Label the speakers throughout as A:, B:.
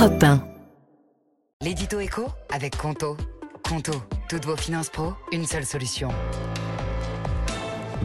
A: Europe 1.
B: L'édito écho avec Conto. Conto, toutes vos finances pro, une seule solution.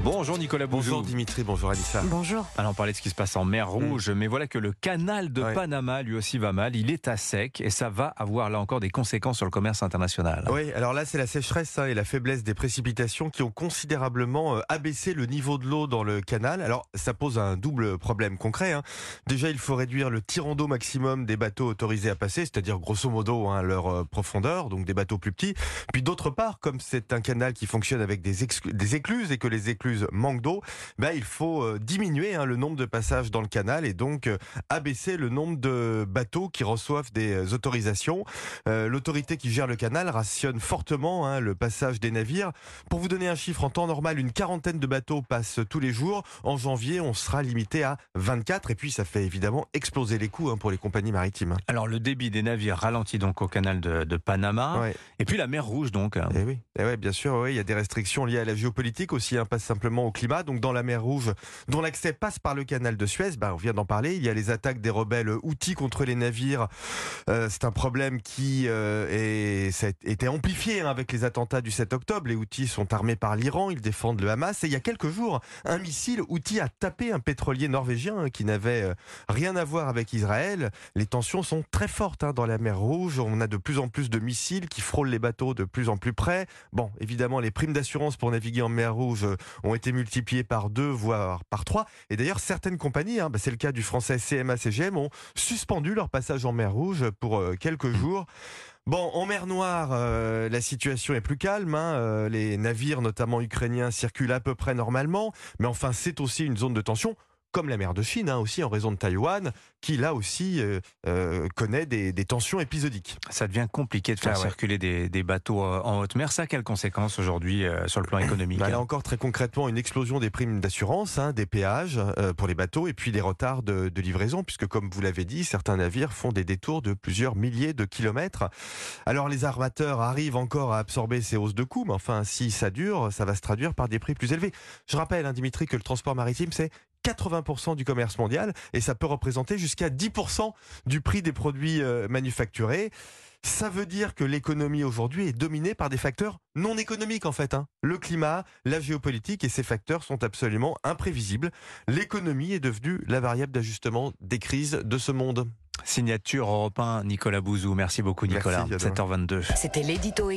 C: Bonjour Nicolas.
D: Bonjour Dimitri, bonjour Alissa.
B: Bonjour.
C: Alors on parlait de ce qui se passe en mer Rouge, mais voilà que le canal de
D: Ouais.
C: Panama lui aussi va mal. Il est à sec et ça va avoir là encore des conséquences sur le commerce international.
D: Oui, alors là c'est la sécheresse hein, et la faiblesse des précipitations qui ont considérablement euh, abaissé le niveau de l'eau dans le canal. Alors ça pose un double problème concret. hein. Déjà il faut réduire le tirant d'eau maximum des bateaux autorisés à passer, c'est-à-dire grosso modo hein, leur euh, profondeur, donc des bateaux plus petits. Puis d'autre part, comme c'est un canal qui fonctionne avec des, des écluses et que les écluses manquent d'eau, ben, il faut euh, diminuer hein, le nombre de passages dans le canal et donc euh, abaisser le nombre de bateaux qui reçoivent des euh, autorisations. Euh, L'autorité qui gère le canal rationne fortement hein, le passage des navires. Pour vous donner un chiffre, en temps normal, une quarantaine de bateaux passent tous les jours. En janvier, on sera limité à 24 et puis ça fait évidemment exploser les coûts hein, pour les compagnies maritimes.
C: Alors le débit des navires ralentit donc au canal de, de Panama.
D: Ouais.
C: Et puis la mer Rouge donc. hein.
D: Eh oui, eh ouais, bien sûr, il y a des restrictions liées à la géopolitique aussi, hein, pas simplement au climat. Donc dans la mer Rouge, dont l'accès passe par le canal de Suez, bah, on vient d'en parler, il y a les attaques des rebelles outils contre les navires. Euh, c'est un problème qui euh, a été amplifié hein, avec les attentats du 7 octobre. Les outils sont armés par l'Iran, ils défendent le Hamas. Et il y a quelques jours, un missile outil a tapé un pétrolier norvégien hein, qui n'avait euh, rien à voir avec Israël. Les tensions sont très fortes hein, dans la mer Rouge. On a de plus en plus de missiles qui frôlent les bateaux de plus en plus près. Bon, évidemment, les primes d'assurance pour naviguer en mer Rouge euh, ont été multipliées par deux, voire par trois. Et d'ailleurs, certaines compagnies, hein, bah, c'est le cas du français CMA-CGM, ont suspendu leur passage en mer Rouge pour euh, quelques jours. Bon, en mer Noire, euh, la situation est plus calme. hein, euh, les navires, notamment ukrainiens, circulent à peu près normalement. Mais enfin, c'est aussi une zone de tension, comme la mer de Chine, hein, aussi en raison de Taïwan, qui là aussi euh, euh, connaît des, des tensions épisodiques.
C: Ça devient compliqué de faire
D: Ah ouais.
C: circuler des, des bateaux euh, en haute mer. Ça a quelles conséquences aujourd'hui euh, sur le plan économique
D: Bah, là encore, très concrètement, une explosion des primes d'assurance, hein, des péages euh, pour les bateaux et puis des retards de, de livraison, puisque comme vous l'avez dit, certains navires font des détours de plusieurs milliers de kilomètres. Alors les armateurs arrivent encore à absorber ces hausses de coûts, mais enfin, si ça dure, ça va se traduire par des prix plus élevés. Je rappelle, hein, Dimitri, que le transport maritime, c'est 80% du commerce mondial et ça peut représenter jusqu'à 10% du prix des produits euh, manufacturés. Ça veut dire que l'économie aujourd'hui est dominée par des facteurs non économiques en fait. hein. Le climat, la géopolitique et ces facteurs sont absolument imprévisibles. L'économie est devenue la variable d'ajustement des crises de ce monde.
C: Signature Europe 1, Nicolas Bouzou. Merci beaucoup
D: Merci,
C: Nicolas.
D: à demain.
C: 7h22.
B: C'était l'édito.